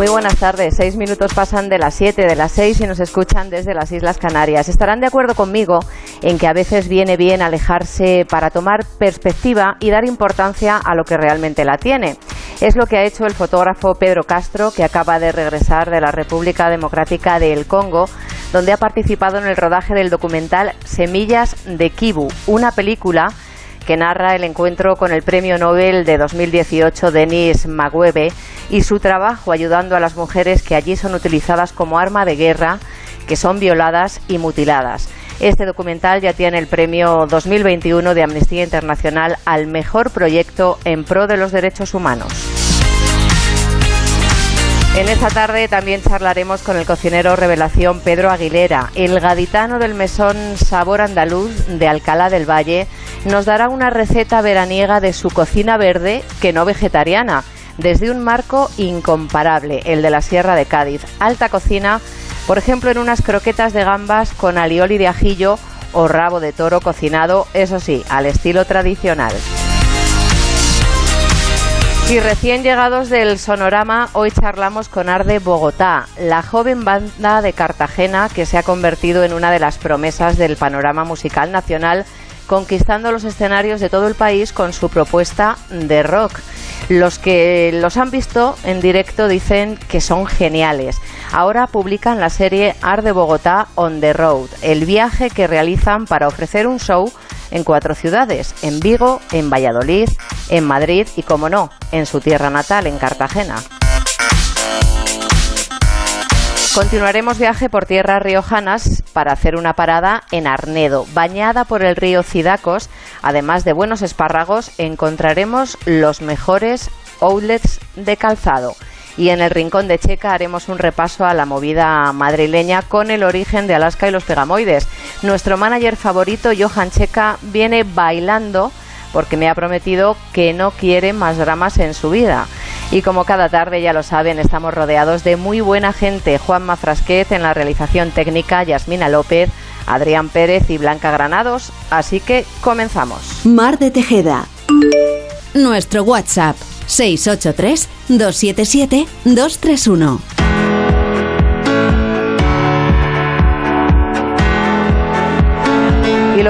Muy buenas tardes. Seis minutos pasan de las siete, de las seis y nos escuchan desde las Islas Canarias. Estarán de acuerdo conmigo en que a veces viene bien alejarse para tomar perspectiva y dar importancia a lo que realmente la tiene. Es lo que ha hecho el fotógrafo Pedro Castro, que acaba de regresar de la República Democrática del Congo, donde ha participado en el rodaje del documental Semillas de Kibu, una película que narra el encuentro con el Premio Nobel de 2018 Denis Magwebe y su trabajo ayudando a las mujeres que allí son utilizadas como arma de guerra, que son violadas y mutiladas. Este documental ya tiene el premio 2021 de Amnistía Internacional al mejor proyecto en pro de los derechos humanos. En esta tarde también charlaremos con el cocinero revelación Pedro Aguilera. El gaditano del mesón Sabor Andaluz de Alcalá del Valle nos dará una receta veraniega de su cocina verde que no vegetariana, desde un marco incomparable, el de la Sierra de Cádiz. Alta cocina, por ejemplo, en unas croquetas de gambas con alioli de ajillo o rabo de toro cocinado, eso sí, al estilo tradicional. Y recién llegados del Sonorama, hoy charlamos con Arde Bogotá, la joven banda de Cartagena que se ha convertido en una de las promesas del panorama musical nacional, conquistando los escenarios de todo el país con su propuesta de rock. Los que los han visto en directo dicen que son geniales. Ahora publican la serie Arde Bogotá on the Road, el viaje que realizan para ofrecer un show en cuatro ciudades, en Vigo, en Valladolid, en Madrid y, como no, en su tierra natal, en Cartagena. Continuaremos viaje por tierras riojanas para hacer una parada en Arnedo, bañada por el río Cidacos. Además de buenos espárragos, encontraremos los mejores outlets de calzado. Y en el Rincón de Checa haremos un repaso a la movida madrileña con el origen de Alaska y los pegamoides. Nuestro manager favorito, Johan Checa, viene bailando porque me ha prometido que no quiere más dramas en su vida. Y como cada tarde ya lo saben, estamos rodeados de muy buena gente. Juan Mafrasquez en la realización técnica, Yasmina López, Adrián Pérez y Blanca Granados. Así que comenzamos. Mar de Tejeda. Nuestro WhatsApp 683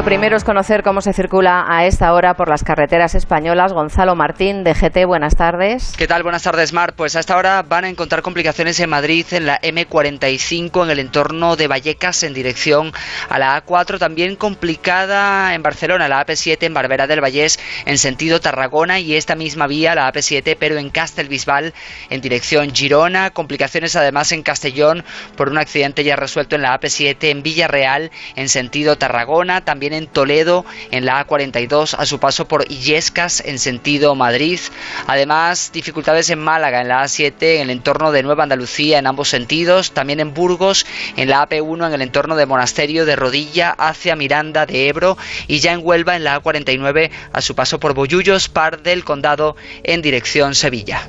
lo primero es conocer cómo se circula a esta hora por las carreteras españolas. Gonzalo Martín, de GT, buenas tardes. ¿Qué tal? Buenas tardes, Mar. Pues a esta hora van a encontrar complicaciones en Madrid, en la M45, en el entorno de Vallecas, en dirección a la A4. También complicada en Barcelona, la AP7, en Barbera del Vallés, en sentido Tarragona. Y esta misma vía, la AP7, pero en Castelbisbal, en dirección Girona. Complicaciones además en Castellón por un accidente ya resuelto en la AP7, en Villarreal, en sentido Tarragona. También en Toledo, en la A42, a su paso por Illescas, en sentido Madrid. Además, dificultades en Málaga, en la A7, en el entorno de Nueva Andalucía, en ambos sentidos. También en Burgos, en la AP1, en el entorno de Monasterio de Rodilla, hacia Miranda de Ebro. Y ya en Huelva, en la A49, a su paso por Bollullos, Par del Condado, en dirección Sevilla.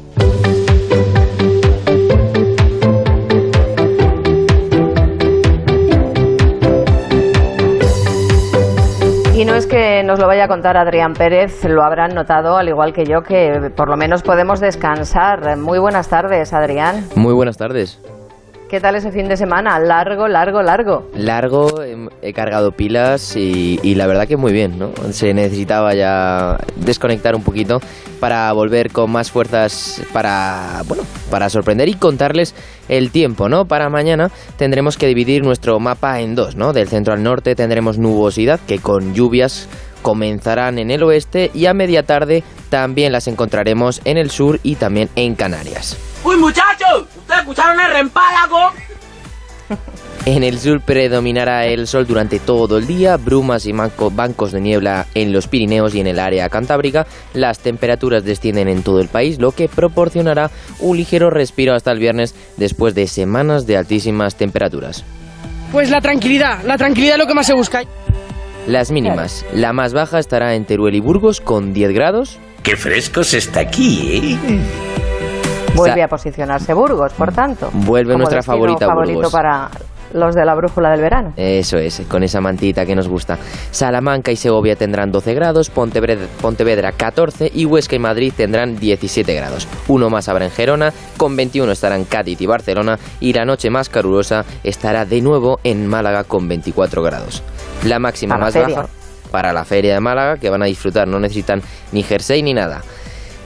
Es que nos lo vaya a contar Adrián Pérez, lo habrán notado, al igual que yo, que por lo menos podemos descansar. Muy buenas tardes, Adrián. Muy buenas tardes. ¿Qué tal ese fin de semana? Largo, largo, largo. Largo, em, he cargado pilas y, y, la verdad que muy bien, ¿no? Se necesitaba ya desconectar un poquito para volver con más fuerzas para, bueno, para sorprender y contarles el tiempo, ¿no? Para mañana tendremos que dividir nuestro mapa en dos, ¿no? Del centro al norte tendremos nubosidad que con lluvias comenzarán en el oeste y a media tarde también las encontraremos en el sur y también en Canarias. ¡Uy, muchachos! ¿Ustedes escucharon el rempálago? En el sur predominará el sol durante todo el día, brumas y bancos de niebla en los Pirineos y en el área cantábrica. Las temperaturas descienden en todo el país, lo que proporcionará un ligero respiro hasta el viernes después de semanas de altísimas temperaturas. Pues la tranquilidad, la tranquilidad es lo que más se busca. Las mínimas. La más baja estará en Teruel y Burgos con 10 grados. Qué fresco se está aquí, ¿eh? Vuelve a posicionarse Burgos, por tanto. Vuelve nuestra favorita favorito Burgos. para los de la brújula del verano. Eso es, con esa mantita que nos gusta. Salamanca y Segovia tendrán 12 grados, Pontevedra, Pontevedra 14 y Huesca y Madrid tendrán 17 grados. Uno más habrá en Gerona, con 21 estarán Cádiz y Barcelona y la noche más calurosa estará de nuevo en Málaga con 24 grados. La máxima Para más feria. baja para la feria de Málaga que van a disfrutar, no necesitan ni jersey ni nada.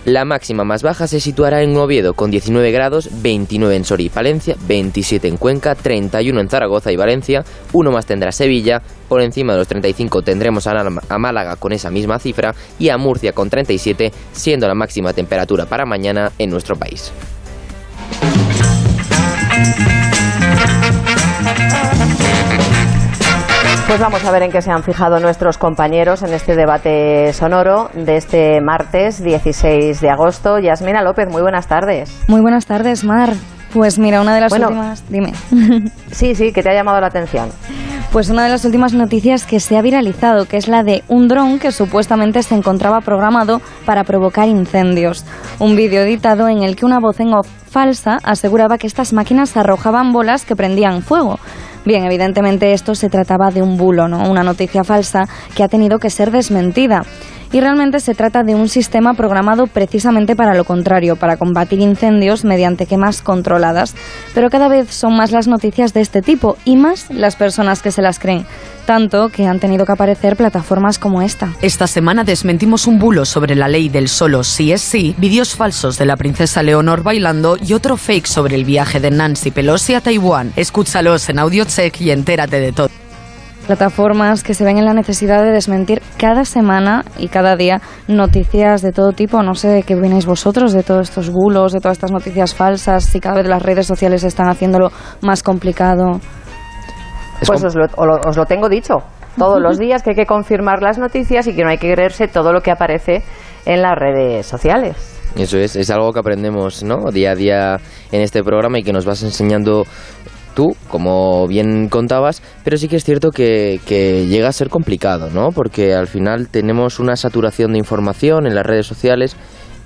La máxima más baja se situará en Oviedo con 19 grados, 29 en Soria y Palencia, 27 en Cuenca, 31 en Zaragoza y Valencia, uno más tendrá Sevilla, por encima de los 35 tendremos a, Málaga con esa misma cifra y a Murcia con 37, siendo la máxima temperatura para mañana en nuestro país. Pues vamos a ver en qué se han fijado nuestros compañeros en este debate sonoro de este martes 16 de agosto. Yasmina López, muy buenas tardes. Muy buenas tardes, Mar. Pues mira, una de las Bueno. últimas. Dime. Sí, sí, que te ha llamado la atención. Pues una de las últimas noticias que se ha viralizado, que es la de un dron que supuestamente se encontraba programado para provocar incendios. Un vídeo editado en el que una voz en off falsa aseguraba que estas máquinas arrojaban bolas que prendían fuego. Bien, evidentemente esto se trataba de un bulo, ¿no? Una noticia falsa que ha tenido que ser desmentida. Y realmente se trata de un sistema programado precisamente para lo contrario, para combatir incendios mediante quemas controladas. Pero cada vez son más las noticias de este tipo y más las personas que se las creen. Tanto que han tenido que aparecer plataformas como esta. Esta semana desmentimos un bulo sobre la ley del solo sí es sí, vídeos falsos de la princesa Leonor bailando y otro fake sobre el viaje de Nancy Pelosi a Taiwán. Escúchalos en AudioCheck y entérate de todo. Plataformas que se ven en la necesidad de desmentir cada semana y cada día noticias de todo tipo. No sé qué opináis vosotros de todos estos bulos, de todas estas noticias falsas, si cada vez las redes sociales están haciéndolo más complicado. Es Pues os lo- os lo tengo dicho todos los días que hay que confirmar las noticias y que no hay que creerse todo lo que aparece en las redes sociales. Eso es, es algo que aprendemos ¿no? día a día en este programa y que nos vas enseñando tú, como bien contabas, pero sí que es cierto que, llega a ser complicado, ¿no? Porque al final tenemos una saturación de información en las redes sociales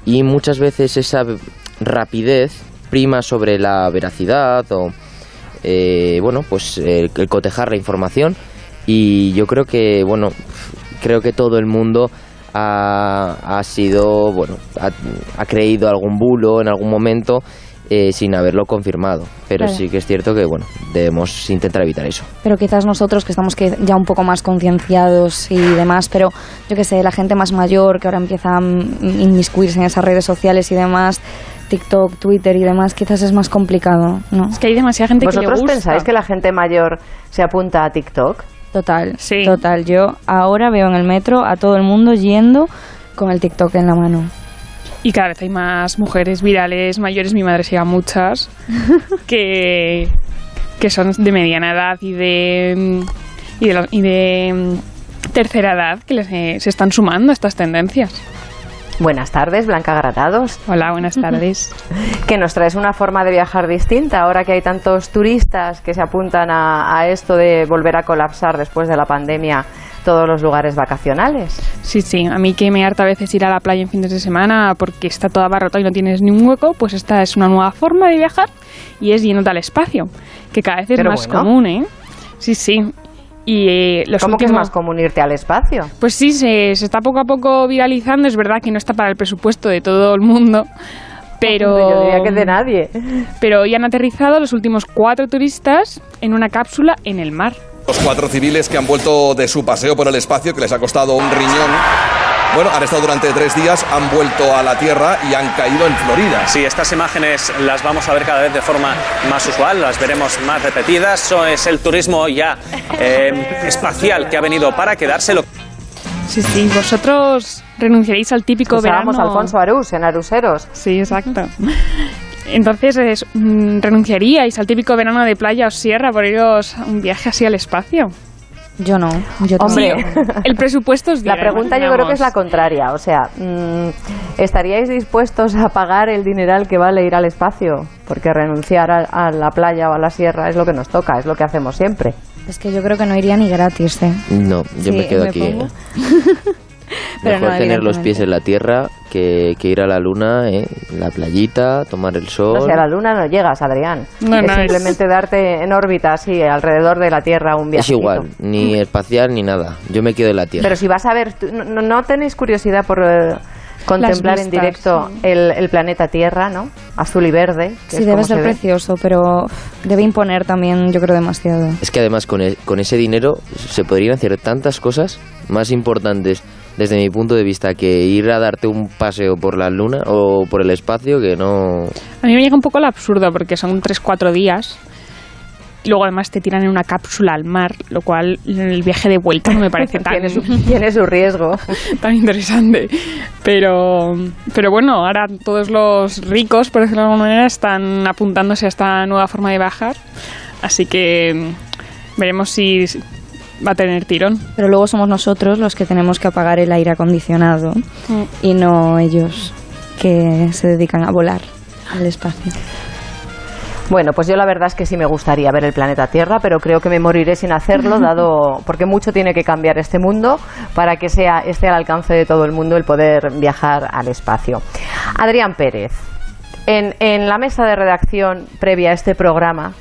y muchas veces esa rapidez prima sobre la veracidad o, eh, bueno, pues el, el cotejar la información y yo creo que, bueno, creo que todo el mundo ha, ha sido, bueno, ha creído algún bulo en algún momento eh, sin haberlo confirmado. Pero Claro. sí que es cierto que, bueno, debemos intentar evitar eso. Pero quizás nosotros que estamos que ya un poco más concienciados y demás, pero yo que sé, la gente más mayor que ahora empieza a inmiscuirse en esas redes sociales y demás, TikTok, Twitter y demás, quizás es más complicado, ¿no? Es que hay demasiada gente que le ¿Vosotros pensáis que la gente mayor se apunta a TikTok? Total, Sí. total. Yo ahora veo en el metro a todo el mundo yendo con el TikTok en la mano. Y cada vez hay más mujeres virales, mayores, mi madre sigue a muchas, que, que son de mediana edad y de, y de, y de, mm, tercera edad que les, eh, se están sumando a estas tendencias. Buenas tardes, Blanca Gratados. Hola, buenas tardes. Que nos traes una forma de viajar distinta ahora que hay tantos turistas que se apuntan a, a esto de volver a colapsar después de la pandemia todos los lugares vacacionales. Sí, sí, a mí que me harta a veces ir a la playa en fines de semana porque está todo abarrotado y no tienes ni un hueco, pues esta es una nueva forma de viajar y es yéndote al espacio, que cada vez es Pero más bueno. común, ¿eh? Sí, sí. Y eh, los ¿Cómo que es últimos- más común irte al espacio? Pues sí, se, se está poco a poco viralizando. Es verdad que no está para el presupuesto de todo el mundo. Pero, Yo diría que de nadie. pero hoy han aterrizado los últimos cuatro turistas en una cápsula en el mar. Los cuatro civiles que han vuelto de su paseo por el espacio, que les ha costado un riñón. Bueno, han estado durante tres días, han vuelto a la Tierra y han caído en Florida. Sí, estas imágenes las vamos a ver cada vez de forma más usual, las veremos más repetidas. Eso es el turismo ya eh, espacial que ha venido para quedarse. Lo- Sí, sí. ¿Vosotros renunciaríais al típico Usábamos verano? a Alfonso Arús en Aruseros. Sí, exacto. Entonces, es, mm, ¿renunciaríais al típico verano de playa o sierra por iros a un viaje así al espacio? Yo no, yo Hombre. El presupuesto es la pregunta yo creo que es la contraria. O sea, mm, ¿estaríais dispuestos a pagar el dineral que vale ir al espacio? Porque renunciar a, a la playa o a la sierra es lo que nos toca, es lo que hacemos siempre. Es que yo creo que no iría ni gratis, ¿eh? No, yo Sí, me quedo me aquí. Mejor no, tener los pies en la tierra que, que ir a la luna, ¿eh? la playita, tomar el sol. O sea, a la luna no llegas, Adrián. No, es no, es- simplemente darte en órbita así, alrededor de la Tierra un es viaje. igual, ni espacial ni nada. Yo me quedo en la tierra. Pero si vas a ver, no, no- no tenéis curiosidad por eh, contemplar en directo sí. el, el planeta Tierra, ¿no? Azul y verde. que Sí, es debe como ser se ve. precioso, pero debe imponer también, yo creo, demasiado. Es que además con, e- con ese dinero se podrían hacer tantas cosas más importantes desde mi punto de vista que ir a darte un paseo por la luna o por el espacio que no... A mí me llega un poco el absurdo porque son 3-4 días. Y luego además te tiran en una cápsula al mar, lo cual el viaje de vuelta no me parece tan, Tiene su, tiene su riesgo. tan interesante. Pero, pero bueno, ahora todos los ricos, por decirlo de alguna manera, están apuntándose a esta nueva forma de bajar. Así que veremos si va a tener tirón. Pero luego somos nosotros los que tenemos que apagar el aire acondicionado y no ellos que se dedican a volar al espacio. Bueno, pues yo la verdad es que sí me gustaría ver el planeta Tierra, pero creo que me moriré sin hacerlo, dado porque mucho tiene que cambiar este mundo para que sea esté al alcance de todo el mundo el poder viajar al espacio. Adrián Pérez, en, en la mesa de redacción previa a este programa,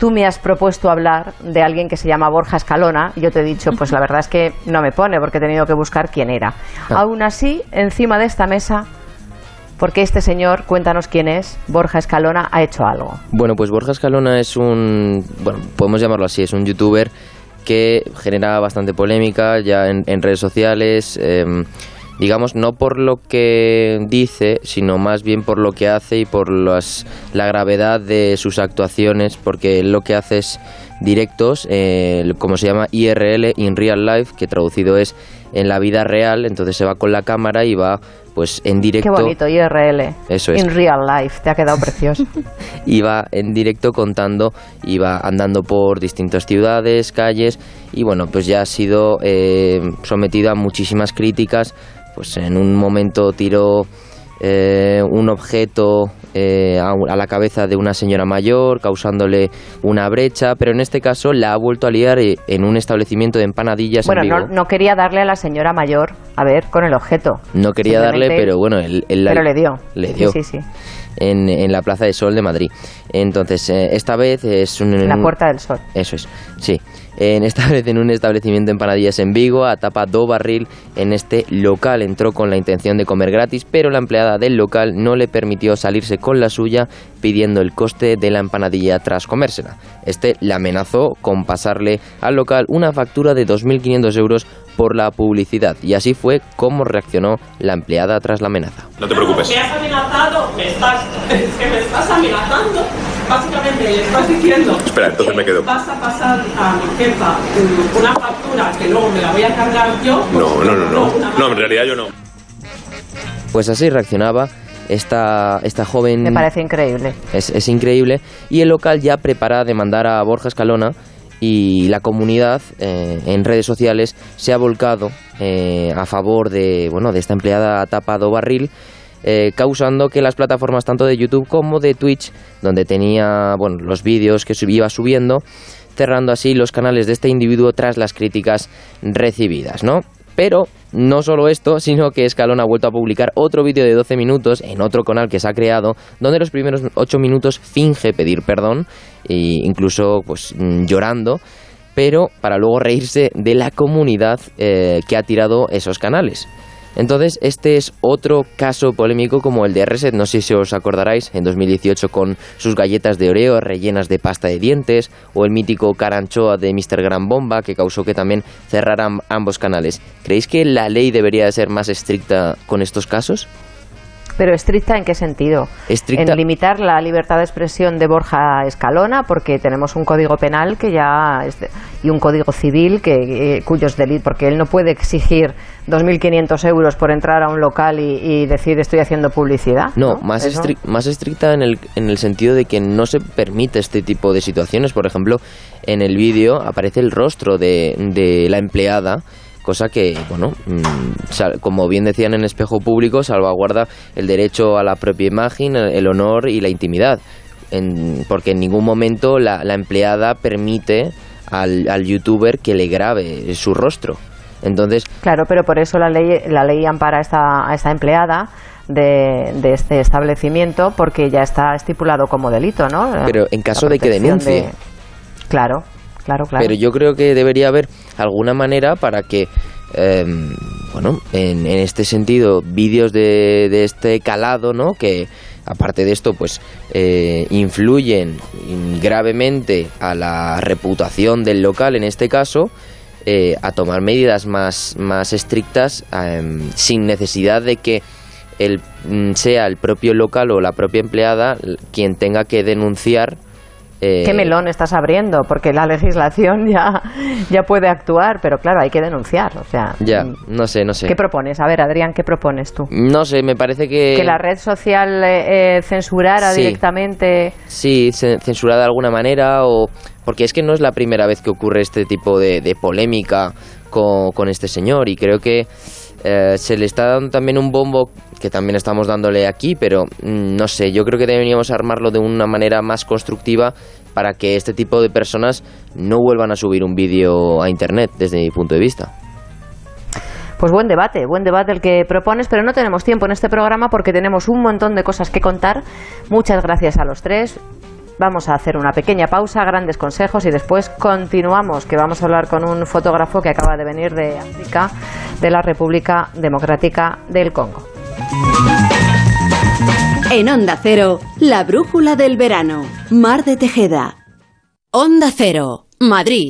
tú me has propuesto hablar de alguien que se llama Borja Escalona y yo te he dicho, pues la verdad es que no me pone porque he tenido que buscar quién era. Aún así, encima de esta mesa, porque este señor, cuéntanos quién es, Borja Escalona, ha hecho algo. Bueno, pues Borja Escalona es un, bueno, podemos llamarlo así, es un youtuber que genera bastante polémica ya en, en redes sociales, em, digamos, no por lo que dice, sino más bien por lo que hace y por las, la gravedad de sus actuaciones, porque lo que hace es directos, eh, como se llama IRL, in real life, que traducido es en la vida real, entonces se va con la cámara y va pues en directo Qué bonito, IRL. Eso es. In real life, te ha quedado precioso. iba en directo contando, iba andando por distintas ciudades, calles y bueno, pues ya ha sido eh, sometido a muchísimas críticas. Pues en un momento tiró eh, un objeto eh, a, a la cabeza de una señora mayor, causándole una brecha, pero en este caso la ha vuelto a liar eh, en un establecimiento de empanadillas bueno, en Vigo. no, no quería darle a la señora mayor, a ver, con el objeto. No quería darle, pero bueno, él, él la- Pero le dio. Le dio. Sí, sí, sí. En, en la Plaza de Sol de Madrid. Entonces, eh, esta vez es un... En la Puerta del Sol. Eso es, sí. En esta vez en un establecimiento de empanadillas en Vigo, a tapa do barril, en este local entró con la intención de comer gratis, pero la empleada del local no le permitió salirse con la suya, pidiendo el coste de la empanadilla tras comérsela. Este le amenazó con pasarle al local una factura de 2.500 euros por la publicidad, y así fue como reaccionó la empleada tras la amenaza. No te preocupes. Me has amenazado, me estás, es que me estás amenazando. Básicamente le estás diciendo Espera, entonces me quedo. vas a pasar a mi jefa una factura que luego me la voy a cargar yo. No, no, no, no. una No, en realidad yo no. Pues así reaccionaba esta, esta joven... Me parece increíble. Es, es increíble. Y el local ya prepara demandar a Borja Escalona y la comunidad eh, en redes sociales se ha volcado eh, a favor de, bueno, de esta empleada tapado barril. Eh, causando que las plataformas tanto de YouTube como de Twitch, donde tenía bueno, los vídeos que iba subiendo, cerrando así los canales de este individuo tras las críticas recibidas, ¿no? Pero no solo esto, sino que Escalón ha vuelto a publicar otro vídeo de 12 minutos en otro canal que se ha creado, donde los primeros 8 minutos finge pedir perdón, e incluso pues mm, llorando, pero para luego reírse de la comunidad eh, que ha tirado esos canales. Entonces, este es otro caso polémico como el de Reset, no sé si os acordaréis, en 2018 con sus galletas de Oreo rellenas de pasta de dientes, o el mítico caranchoa de Mr. Gran Bomba, que causó que también cerraran ambos canales. ¿Creéis que la ley debería de ser más estricta con estos casos? Pero estricta en qué sentido? Estricta- En limitar la libertad de expresión de Borja Escalona, porque tenemos un código penal que ya es de- y un código civil que eh, cuyos delitos, porque él no puede exigir 2.500 euros por entrar a un local y, y decir estoy haciendo publicidad. No, más, Eso- estric- más estricta en el, en el sentido de que no se permite este tipo de situaciones. Por ejemplo, en el vídeo aparece el rostro de, de la empleada, cosa que, bueno, mm, como bien decían en espejo público, salvaguarda el derecho a la propia imagen, el honor y la intimidad. En- porque en ningún momento la, la empleada permite al, al youtuber que le grabe su rostro. Entonces, Claro, pero por eso la ley, la ley ampara a esta, a esta empleada de, de este establecimiento porque ya está estipulado como delito, ¿no? Pero en caso de que denuncie. de- Claro, claro, claro. Pero yo creo que debería haber alguna manera para que, eh, bueno, en, en este sentido, vídeos de, de este calado, ¿no? Que aparte de esto, pues eh, influyen gravemente a la reputación del local, en este caso, eh, a tomar medidas más, más estrictas eh, sin necesidad de que el, mm, sea el propio local o la propia empleada quien tenga que denunciar. Eh, ¿Qué melón estás abriendo? Porque la legislación ya, ya puede actuar, pero claro, hay que denunciar. O sea, Ya, mm, no sé, no sé. ¿qué propones? A ver, Adrián, ¿qué propones tú? No sé, me parece que... Que la red social eh, eh, censurara Sí. directamente. Sí, ce- censurada de alguna manera o... Porque es que no es la primera vez que ocurre este tipo de, de polémica con, con este señor y creo que eh, se le está dando también un bombo que también estamos dándole aquí, pero mm, no sé, yo creo que deberíamos armarlo de una manera más constructiva para que este tipo de personas no vuelvan a subir un vídeo a internet desde mi punto de vista. Pues buen debate, buen debate el que propones, pero no tenemos tiempo en este programa porque tenemos un montón de cosas que contar. Muchas gracias a los tres. Vamos a hacer una pequeña pausa, grandes consejos y después continuamos, que vamos a hablar con un fotógrafo que acaba de venir de África, de la República Democrática del Congo. En Onda Cero, la brújula del verano. Mar de Tejeda. Onda Cero, Madrid.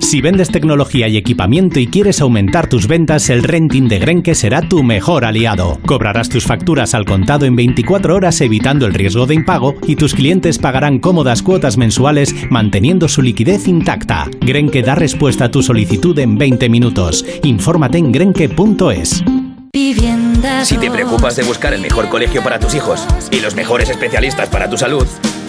Si vendes tecnología y equipamiento y quieres aumentar tus ventas, el renting de Grenke será tu mejor aliado. Cobrarás tus facturas al contado en 24 horas evitando el riesgo de impago y tus clientes pagarán cómodas cuotas mensuales manteniendo su liquidez intacta. Grenke da respuesta a tu solicitud en 20 minutos. Infórmate en grenke.es. Si te preocupas de buscar el mejor colegio para tus hijos y los mejores especialistas para tu salud,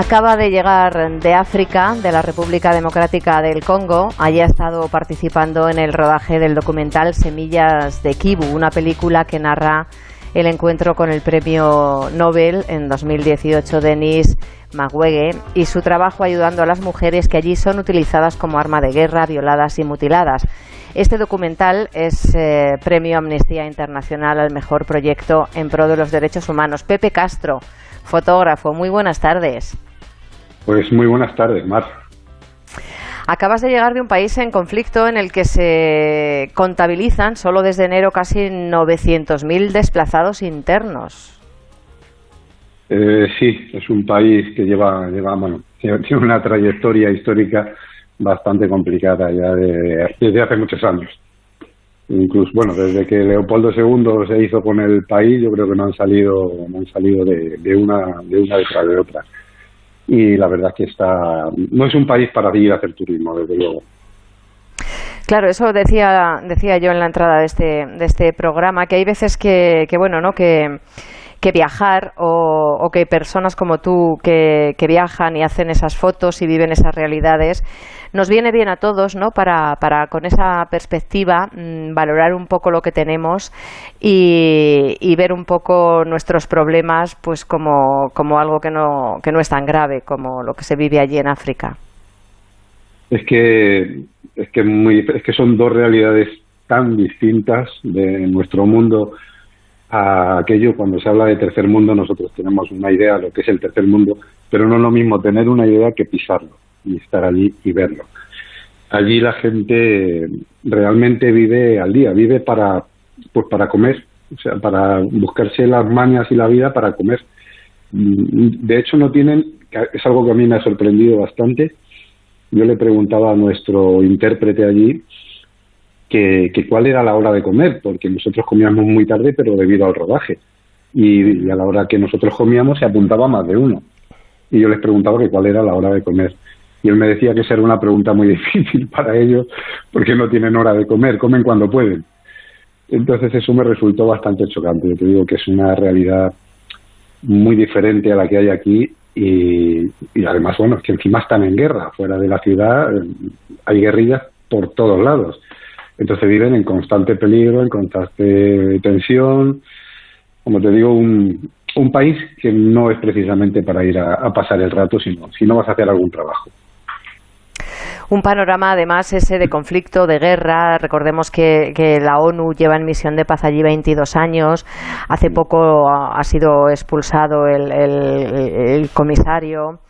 Acaba de llegar de África, de la República Democrática del Congo. Allí ha estado participando en el rodaje del documental Semillas de Kibu, una película que narra el encuentro con el premio Nobel en 2018 Denis Mukwege y su trabajo ayudando a las mujeres que allí son utilizadas como arma de guerra, violadas y mutiladas. Este documental es eh, premio Amnistía Internacional al mejor proyecto en pro de los derechos humanos. Pepe Castro, fotógrafo, muy buenas tardes. Pues muy buenas tardes, Mar. Acabas de llegar de un país en conflicto en el que se contabilizan solo desde enero casi 900.000 desplazados internos. Eh, sí, es un país que lleva, lleva bueno, tiene una trayectoria histórica bastante complicada ya de- desde hace muchos años. Incluso, bueno, desde que Leopoldo II se hizo con el país, yo creo que no han salido, no han salido de, de una, de una detrás de otra. Y la verdad que está, no es un país para ir a hacer turismo, desde luego. Claro, eso decía, decía yo en la entrada de este, de este programa, que hay veces que, que bueno, ¿no? Que, que viajar o, o, que personas como tú que, que, viajan y hacen esas fotos y viven esas realidades, nos viene bien a todos, ¿no? Para, para con esa perspectiva mmm, valorar un poco lo que tenemos y, y, ver un poco nuestros problemas pues como, como algo que no, que no es tan grave como lo que se vive allí en África. Es que es que, muy, es que son dos realidades tan distintas de nuestro mundo a aquello cuando se habla de tercer mundo nosotros tenemos una idea de lo que es el tercer mundo pero no es lo mismo tener una idea que pisarlo y estar allí y verlo. Allí la gente realmente vive al día vive para pues para comer o sea para buscarse las mañas y la vida para comer. De hecho no tienen es algo que a mí me ha sorprendido bastante. Yo le preguntaba a nuestro intérprete allí que, que, cuál era la hora de comer, porque nosotros comíamos muy tarde, pero debido al rodaje. Y, a la hora que nosotros comíamos se apuntaba más de uno. Y yo les preguntaba que cuál era la hora de comer. Y él me decía que esa era una pregunta muy difícil para ellos, porque no tienen hora de comer, comen cuando pueden. Entonces eso me resultó bastante chocante. Yo te digo que es una realidad muy diferente a la que hay aquí y, y, además, bueno, es que encima están en guerra. Fuera de la ciudad hay guerrillas por todos lados. Entonces viven en constante peligro, en constante tensión. Como te digo, un, un país que no es precisamente para ir a, pasar el rato, sino si no vas a hacer algún trabajo un panorama además ese de conflicto, de guerra. Recordemos que, la ONU lleva en misión de paz allí 22 años. Hace poco ha, sido expulsado el, el comisario.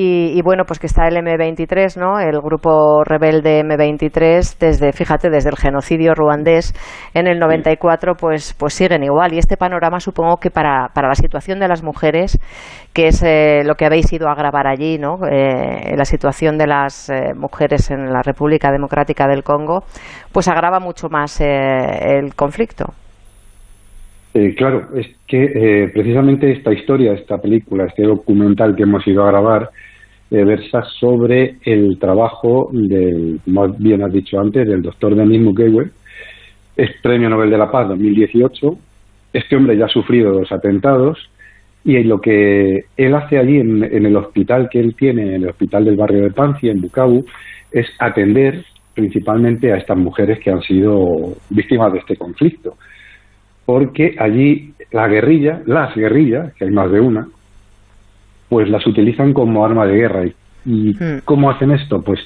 Y, y, bueno, pues que está el M23, ¿no? El grupo rebelde M23 desde, fíjate, desde el genocidio ruandés en el 94, pues, pues siguen igual. Y este panorama supongo que para, para la situación de las mujeres, que es eh, lo que habéis ido a grabar allí, ¿no? Eh, la situación de las eh, mujeres en la República Democrática del Congo, pues agrava mucho más eh, el conflicto. Claro, es que precisamente esta historia, esta película, este documental que hemos ido a grabar, eh, versa sobre el trabajo del, como bien has dicho antes, del doctor Denis Mukwege, es Premio Nobel de la Paz 2018. Este hombre ya ha sufrido dos atentados y lo que él hace allí en, en el hospital que él tiene, en el hospital del barrio de Pancia, en Bukavu, es atender principalmente a estas mujeres que han sido víctimas de este conflicto porque allí la guerrilla, las guerrillas, que hay más de una, pues las utilizan como arma de guerra. ¿Y hmm. cómo hacen esto? Pues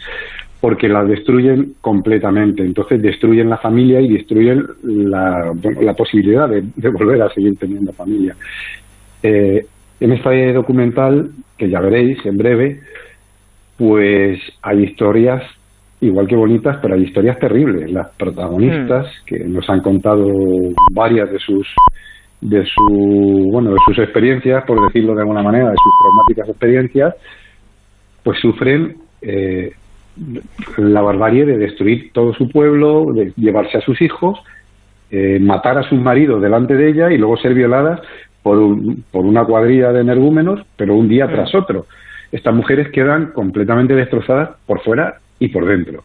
porque las destruyen completamente. Entonces destruyen la familia y destruyen la, la posibilidad de, de, volver a seguir teniendo familia. Eh, en este documental, que ya veréis en breve, pues hay historias igual que bonitas, pero hay historias terribles. Las protagonistas mm. que nos han contado varias de sus de su bueno de sus experiencias, por decirlo de alguna manera, de sus traumáticas experiencias, pues sufren eh, la barbarie de destruir todo su pueblo, de llevarse a sus hijos, eh, matar a sus maridos delante de ella y luego ser violadas por, un, por una cuadrilla de energúmenos, pero un día mm. tras otro. Estas mujeres quedan completamente destrozadas por fuera y por dentro.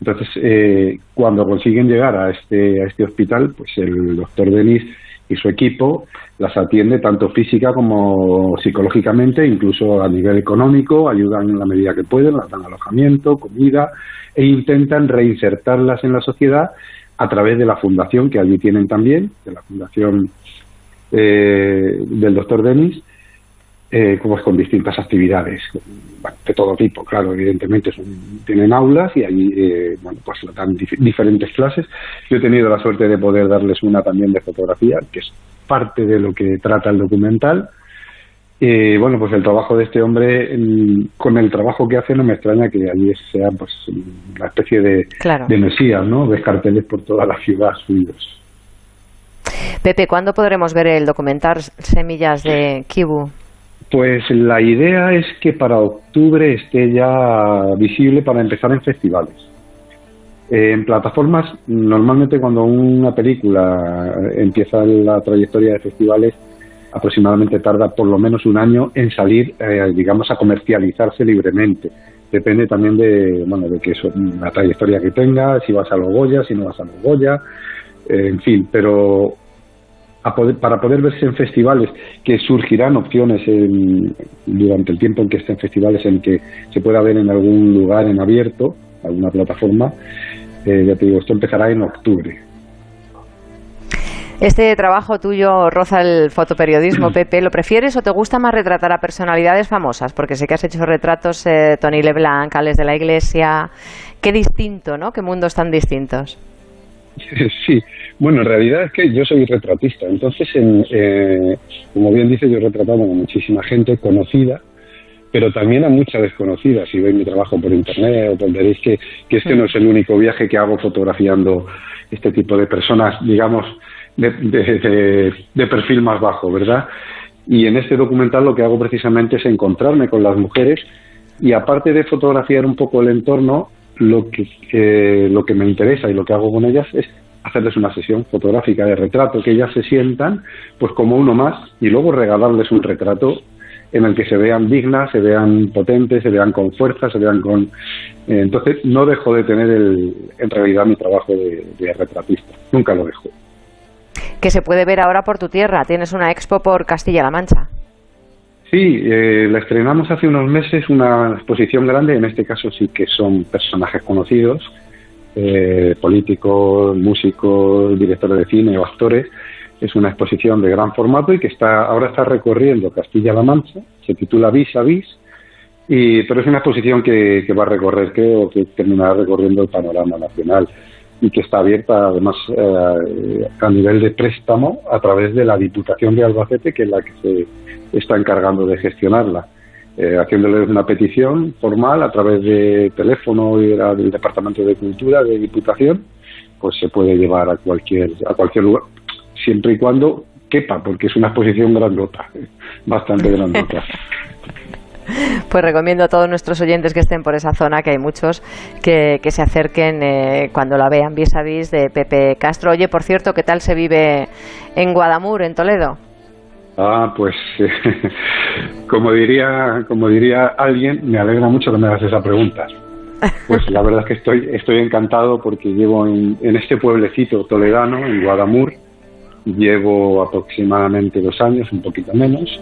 Entonces, eh, cuando consiguen llegar a este, a este hospital, pues el doctor Denis y su equipo las atiende tanto física como psicológicamente, incluso a nivel económico, ayudan en la medida que pueden, las dan alojamiento, comida e intentan reinsertarlas en la sociedad a través de la fundación que allí tienen también, de la fundación eh, del doctor Denis, eh, como es con distintas actividades de todo tipo, claro, evidentemente son, tienen aulas y allí eh, bueno, pues dan dif diferentes clases. Yo he tenido la suerte de poder darles una también de fotografía, que es parte de lo que trata el documental. Eh, bueno, pues el trabajo de este hombre, con el trabajo que hace, no me extraña que allí sea pues una especie de, claro. de mesías, ¿no? Ves carteles por toda la ciudad suyos. Pepe, ¿cuándo podremos ver el documental Semillas de Kibu? Pues la idea es que para octubre esté ya visible para empezar en festivales. Eh, en plataformas, normalmente cuando una película empieza la trayectoria de festivales, aproximadamente tarda por lo menos un año en salir, eh, digamos, a comercializarse libremente. Depende también de, bueno, de que la trayectoria que tenga, si vas a los Goya, si no vas a los eh, en fin, pero para poder verse en festivales, que surgirán opciones durante el tiempo en que estén festivales, en que se pueda ver en algún lugar en abierto, alguna plataforma, eh, ya te digo, esto empezará en octubre. Este trabajo tuyo roza el fotoperiodismo, Pepe. ¿Lo prefieres o te gusta más retratar a personalidades famosas? Porque sé que has hecho retratos eh, Tony Leblanc, Alex de la Iglesia. Qué distinto, ¿no? Qué mundos tan distintos. Sí, bueno, en realidad es que yo soy retratista. Entonces, eh, como bien dice, yo he retratado a muchísima gente conocida, pero también a mucha desconocida. Si veis mi trabajo por internet, pues veréis que, que este no es el único viaje que hago fotografiando este tipo de personas, digamos, de, de, perfil más bajo, ¿verdad? Y en este documental lo que hago precisamente es encontrarme con las mujeres y aparte de fotografiar un poco el entorno, lo que, lo que me interesa y lo que hago con ellas es hacerles una sesión fotográfica de retrato, que ellas se sientan pues como uno más y luego regalarles un retrato en el que se vean dignas, se vean potentes, se vean con fuerza, se vean con... Eh, entonces no dejo de tener el, en realidad mi trabajo de, de retratista, nunca lo dejo que se puede ver ahora por tu tierra. Tienes una expo por Castilla-La Mancha. Sí, eh, la estrenamos hace unos meses, una exposición grande, en este caso sí que son personajes conocidos, eh, políticos, músicos, directores de cine o actores. Es una exposición de gran formato y que está ahora está recorriendo Castilla-La Mancha, se titula Vis a Vis, y, pero es una exposición que, va a recorrer, creo que terminará recorriendo el panorama nacional y que está abierta además eh, a nivel de préstamo a través de la Diputación de Albacete, que es la que se está encargando de gestionarla, eh, haciéndoles una petición formal a través de teléfono y del Departamento de Cultura de Diputación, pues se puede llevar a cualquier a cualquier lugar, siempre y cuando quepa, porque es una exposición grandota, bastante grandota. Pues recomiendo a todos nuestros oyentes que estén por esa zona, que hay muchos, que, se acerquen eh, cuando la vean vis a vis de Pepe Castro. Oye, por cierto, ¿qué tal se vive en Guadamur, en Toledo? Ah, pues como diría, como diría alguien, me alegra mucho que me hagas esa pregunta. Pues la verdad es que estoy, estoy encantado porque llevo en, este pueblecito toledano, en Guadamur, llevo aproximadamente dos años, un poquito menos,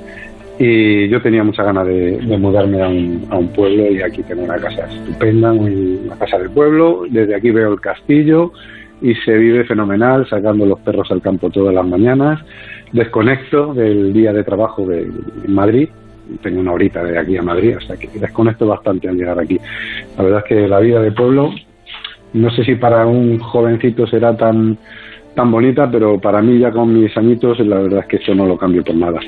y yo tenía mucha ganas de, mudarme a un, a un, pueblo y aquí tengo una casa estupenda, una casa del pueblo. Desde aquí veo el castillo y se vive fenomenal, sacando los perros al campo todas las mañanas. Desconecto del día de trabajo de, en Madrid. Tengo una horita de aquí a Madrid, hasta que desconecto bastante al llegar aquí. La verdad es que la vida de pueblo, no sé si para un jovencito será tan, tan bonita, pero para mí ya con mis añitos, la verdad es que eso no lo cambio por nada.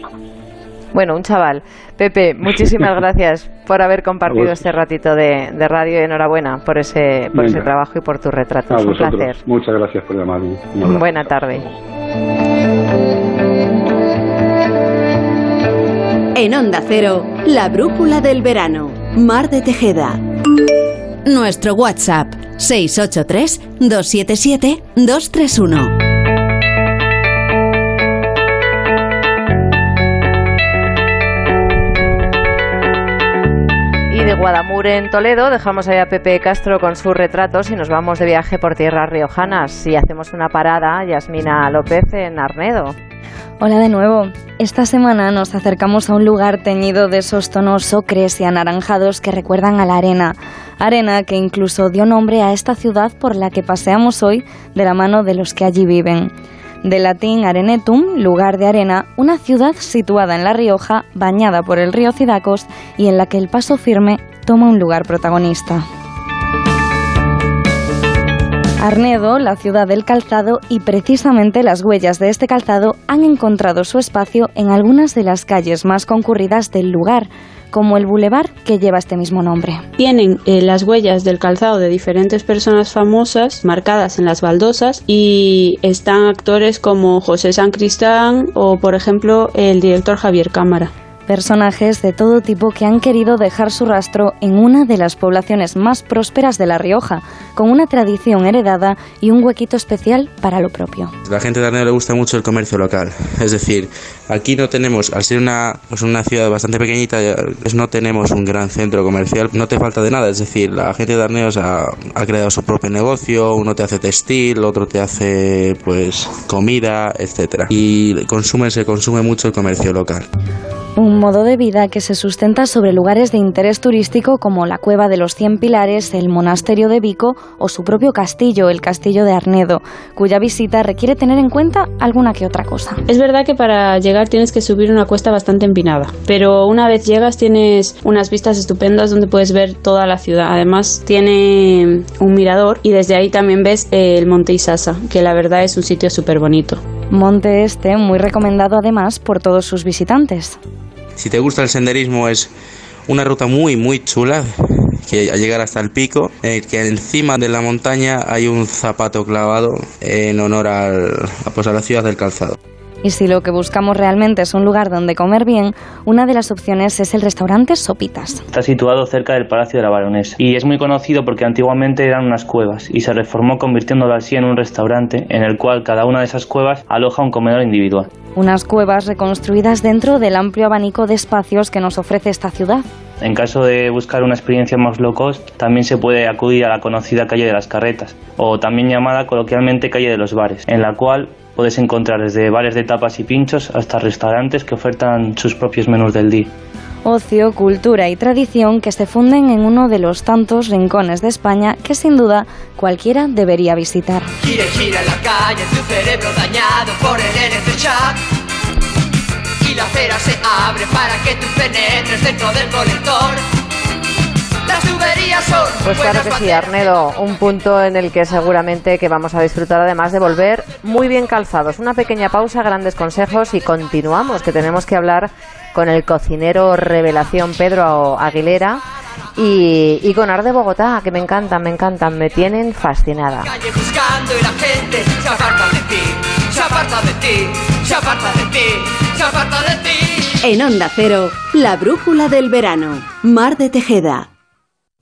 Bueno, un chaval. Pepe, muchísimas gracias por haber compartido este ratito de, radio y enhorabuena por ese, por ese trabajo y por tu retrato. un placer. Muchas gracias por llamarme. Buena tarde. En Onda Cero, la brújula del verano. Mar de Tejeda. Nuestro WhatsApp 683 277 231. Guadamur en Toledo, dejamos ahí a Pepe Castro con sus retratos y nos vamos de viaje por tierras riojanas y hacemos una parada, Yasmina López, en Arnedo. Hola de nuevo. Esta semana nos acercamos a un lugar teñido de esos tonos ocres y anaranjados que recuerdan a la arena. Arena que incluso dio nombre a esta ciudad por la que paseamos hoy de la mano de los que allí viven de latín Arenetum, lugar de arena, una ciudad situada en La Rioja, bañada por el río Cidacos y en la que el paso firme toma un lugar protagonista. Arnedo, la ciudad del calzado, y precisamente las huellas de este calzado han encontrado su espacio en algunas de las calles más concurridas del lugar, como el bulevar que lleva este mismo nombre. Tienen eh, las huellas del calzado de diferentes personas famosas marcadas en las baldosas y están actores como José San Cristán o, por ejemplo, el director Javier Cámara. Personajes de todo tipo que han querido dejar su rastro en una de las poblaciones más prósperas de La Rioja, con una tradición heredada y un huequito especial para lo propio. La gente de Arnedo le gusta mucho el comercio local, es decir, aquí no tenemos, al ser una, pues una ciudad bastante pequeñita, pues no tenemos un gran centro comercial, no te falta de nada, es decir, la gente de Arneos ha, ha creado su propio negocio, uno te hace textil, otro te hace pues comida, etcétera, y consume, se consume mucho el comercio local. Un modo de vida que se sustenta sobre lugares de interés turístico como la Cueva de los Cien Pilares, el Monasterio de Vico o su propio castillo, el Castillo de Arnedo, cuya visita requiere tener en cuenta alguna que otra cosa. Es verdad que para llegar tienes que subir una cuesta bastante empinada, pero una vez llegas tienes unas vistas estupendas donde puedes ver toda la ciudad. Además tiene un mirador y desde ahí también ves el Monte Isasa, que la verdad es un sitio súper bonito. Monte este muy recomendado además por todos sus visitantes. Si te gusta el senderismo es una ruta muy muy chula que a llegar hasta el pico, que encima de la montaña hay un zapato clavado en honor al, pues, a la ciudad del calzado. Y si lo que buscamos realmente es un lugar donde comer bien, una de las opciones es el restaurante Sopitas. Está situado cerca del Palacio de la Baronesa y es muy conocido porque antiguamente eran unas cuevas y se reformó convirtiéndolo así en un restaurante en el cual cada una de esas cuevas aloja un comedor individual. Unas cuevas reconstruidas dentro del amplio abanico de espacios que nos ofrece esta ciudad. En caso de buscar una experiencia más low cost, también se puede acudir a la conocida calle de las carretas, o también llamada coloquialmente calle de los bares, en la cual puedes encontrar desde bares de tapas y pinchos hasta restaurantes que ofertan sus propios menús del día. Ocio, cultura y tradición que se funden en uno de los tantos rincones de España que sin duda cualquiera debería visitar. Gira y gira la calle, tu cerebro dañado por el NC chat. Y la acera se abre para que tú penetres dentro del colector. Las tuberías son Pues claro que sí, Arnedo, un punto en el que seguramente que vamos a disfrutar además de volver muy bien calzados. Una pequeña pausa, grandes consejos y continuamos, que tenemos que hablar con el cocinero revelación Pedro Aguilera y, y con Ar de Bogotá, que me encantan, me encantan, me tienen fascinada. En Onda Cero, la brújula del verano. Mar de Tejeda.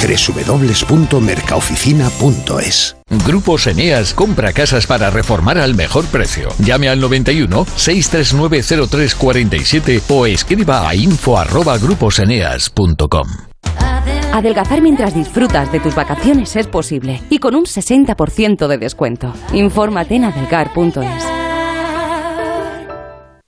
www.mercaoficina.es Grupos Eneas compra casas para reformar al mejor precio. Llame al 91 639 0347 o escriba a info@gruposeneas.com. Adelgazar mientras disfrutas de tus vacaciones es posible y con un 60% de descuento. Infórmate en adelgar.es.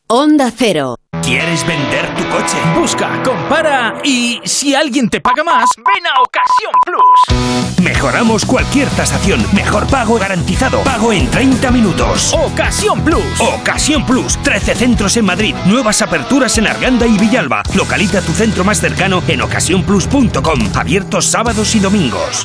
Onda Cero. ¿Quieres vender tu coche? Busca, compara y si alguien te paga más, ven a Ocasión Plus. Mejoramos cualquier tasación. Mejor pago garantizado. Pago en 30 minutos. Ocasión Plus. Ocasión Plus. 13 centros en Madrid. Nuevas aperturas en Arganda y Villalba. Localiza tu centro más cercano en ocasiónplus.com. Abiertos sábados y domingos.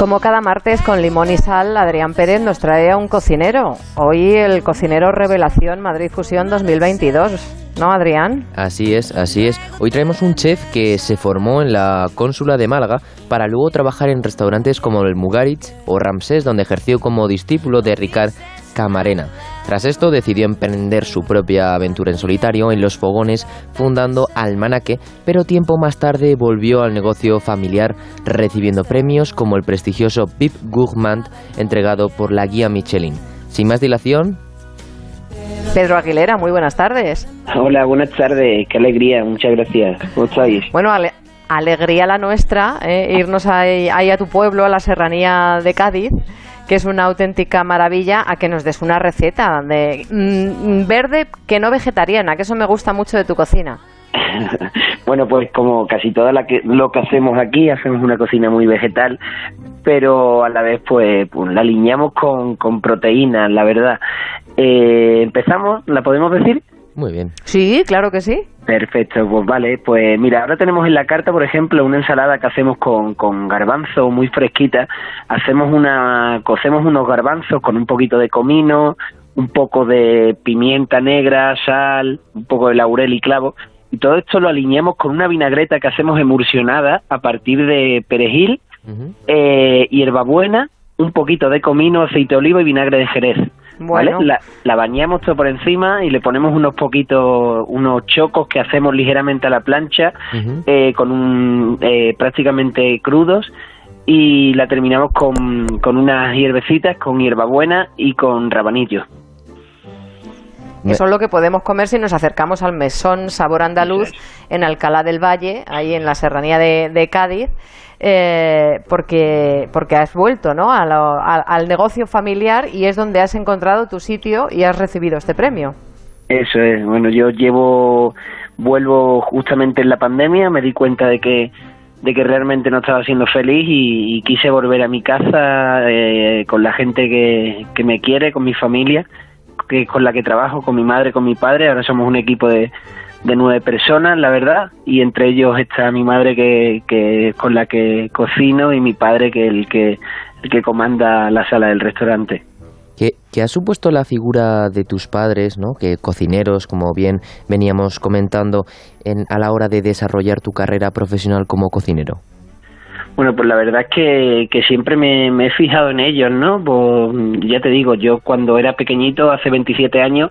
Como cada martes con limón y sal, Adrián Pérez nos trae a un cocinero. Hoy el cocinero Revelación Madrid Fusión 2022. ¿no, Adrián? Así es, así es. Hoy traemos un chef que se formó en la cónsula de Málaga para luego trabajar en restaurantes como el Mugaritz o Ramsés, donde ejerció como discípulo de Ricard Camarena. Tras esto decidió emprender su propia aventura en solitario en los fogones, fundando Almanaque, pero tiempo más tarde volvió al negocio familiar recibiendo premios como el prestigioso Pip Gourmand entregado por la guía Michelin. Sin más dilación, Pedro Aguilera, muy buenas tardes. Hola, buenas tardes, qué alegría, muchas gracias. ¿Cómo estáis? Bueno, ale- alegría la nuestra, eh, irnos ahí, ahí a tu pueblo, a la serranía de Cádiz, que es una auténtica maravilla, a que nos des una receta de mm, verde que no vegetariana, que eso me gusta mucho de tu cocina. Bueno, pues como casi todo la que, lo que hacemos aquí, hacemos una cocina muy vegetal, pero a la vez pues, pues la alineamos con, con proteínas, la verdad. Eh, ¿Empezamos? ¿La podemos decir? Muy bien. Sí, claro que sí. Perfecto, pues vale, pues mira, ahora tenemos en la carta, por ejemplo, una ensalada que hacemos con, con garbanzo muy fresquita. Hacemos una, cocemos unos garbanzos con un poquito de comino, un poco de pimienta negra, sal, un poco de laurel y clavo. Y todo esto lo alineamos con una vinagreta que hacemos emulsionada a partir de perejil, eh, hierbabuena, un poquito de comino, aceite de oliva y vinagre de jerez. ¿Vale? Bueno. La, la bañamos todo por encima y le ponemos unos poquitos, unos chocos que hacemos ligeramente a la plancha, eh, con un, eh, prácticamente crudos, y la terminamos con, con unas hierbecitas, con hierbabuena y con rabanillo. Eso es lo que podemos comer si nos acercamos al mesón Sabor Andaluz en Alcalá del Valle, ahí en la serranía de, de Cádiz, eh, porque, porque has vuelto ¿no? a lo- a- al negocio familiar y es donde has encontrado tu sitio y has recibido este premio. Eso es, bueno, yo llevo, vuelvo justamente en la pandemia, me di cuenta de que de que realmente no estaba siendo feliz y, y quise volver a mi casa eh, con la gente que, que me quiere, con mi familia, que con la que trabajo, con mi madre, con mi padre. Ahora somos un equipo de, de nueve personas, la verdad, y entre ellos está mi madre que, que con la que cocino y mi padre que el que el que comanda la sala del restaurante. ¿Qué, qué ha supuesto la figura de tus padres, ¿no? que cocineros, como bien veníamos comentando, en, a la hora de desarrollar tu carrera profesional como cocinero? Bueno, pues la verdad es que, que siempre me, me he fijado en ellos, ¿no? Pues ya te digo, yo cuando era pequeñito, hace 27 años,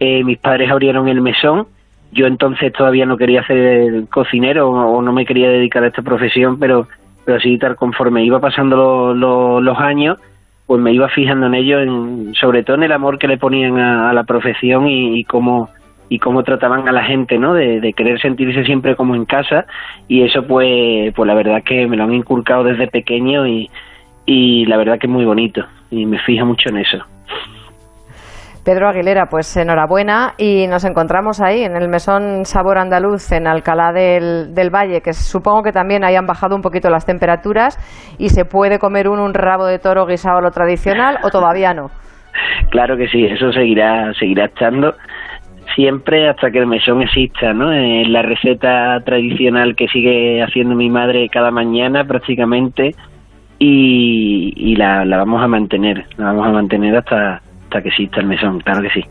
eh, mis padres abrieron el mesón. Yo entonces todavía no quería ser cocinero o, no me quería dedicar a esta profesión, pero, pero sí, tal conforme iba pasando lo- lo- los años, pues me iba fijando en ellos, en, sobre todo en el amor que le ponían a, la profesión y, y cómo y cómo trataban a la gente, ¿no? De, de querer sentirse siempre como en casa y eso pues pues la verdad que me lo han inculcado desde pequeño y, y la verdad que es muy bonito y me fijo mucho en eso. Pedro Aguilera, pues enhorabuena y nos encontramos ahí en el mesón Sabor Andaluz en Alcalá del, del Valle, que supongo que también hayan bajado un poquito las temperaturas y se puede comer uno un rabo de toro guisado a lo tradicional o todavía no. Claro que sí, eso seguirá seguirá estando siempre hasta que el mesón exista, ¿no? Es la receta tradicional que sigue haciendo mi madre cada mañana prácticamente y, y la, la vamos a mantener, la vamos a mantener hasta, hasta que exista el mesón, claro que sí.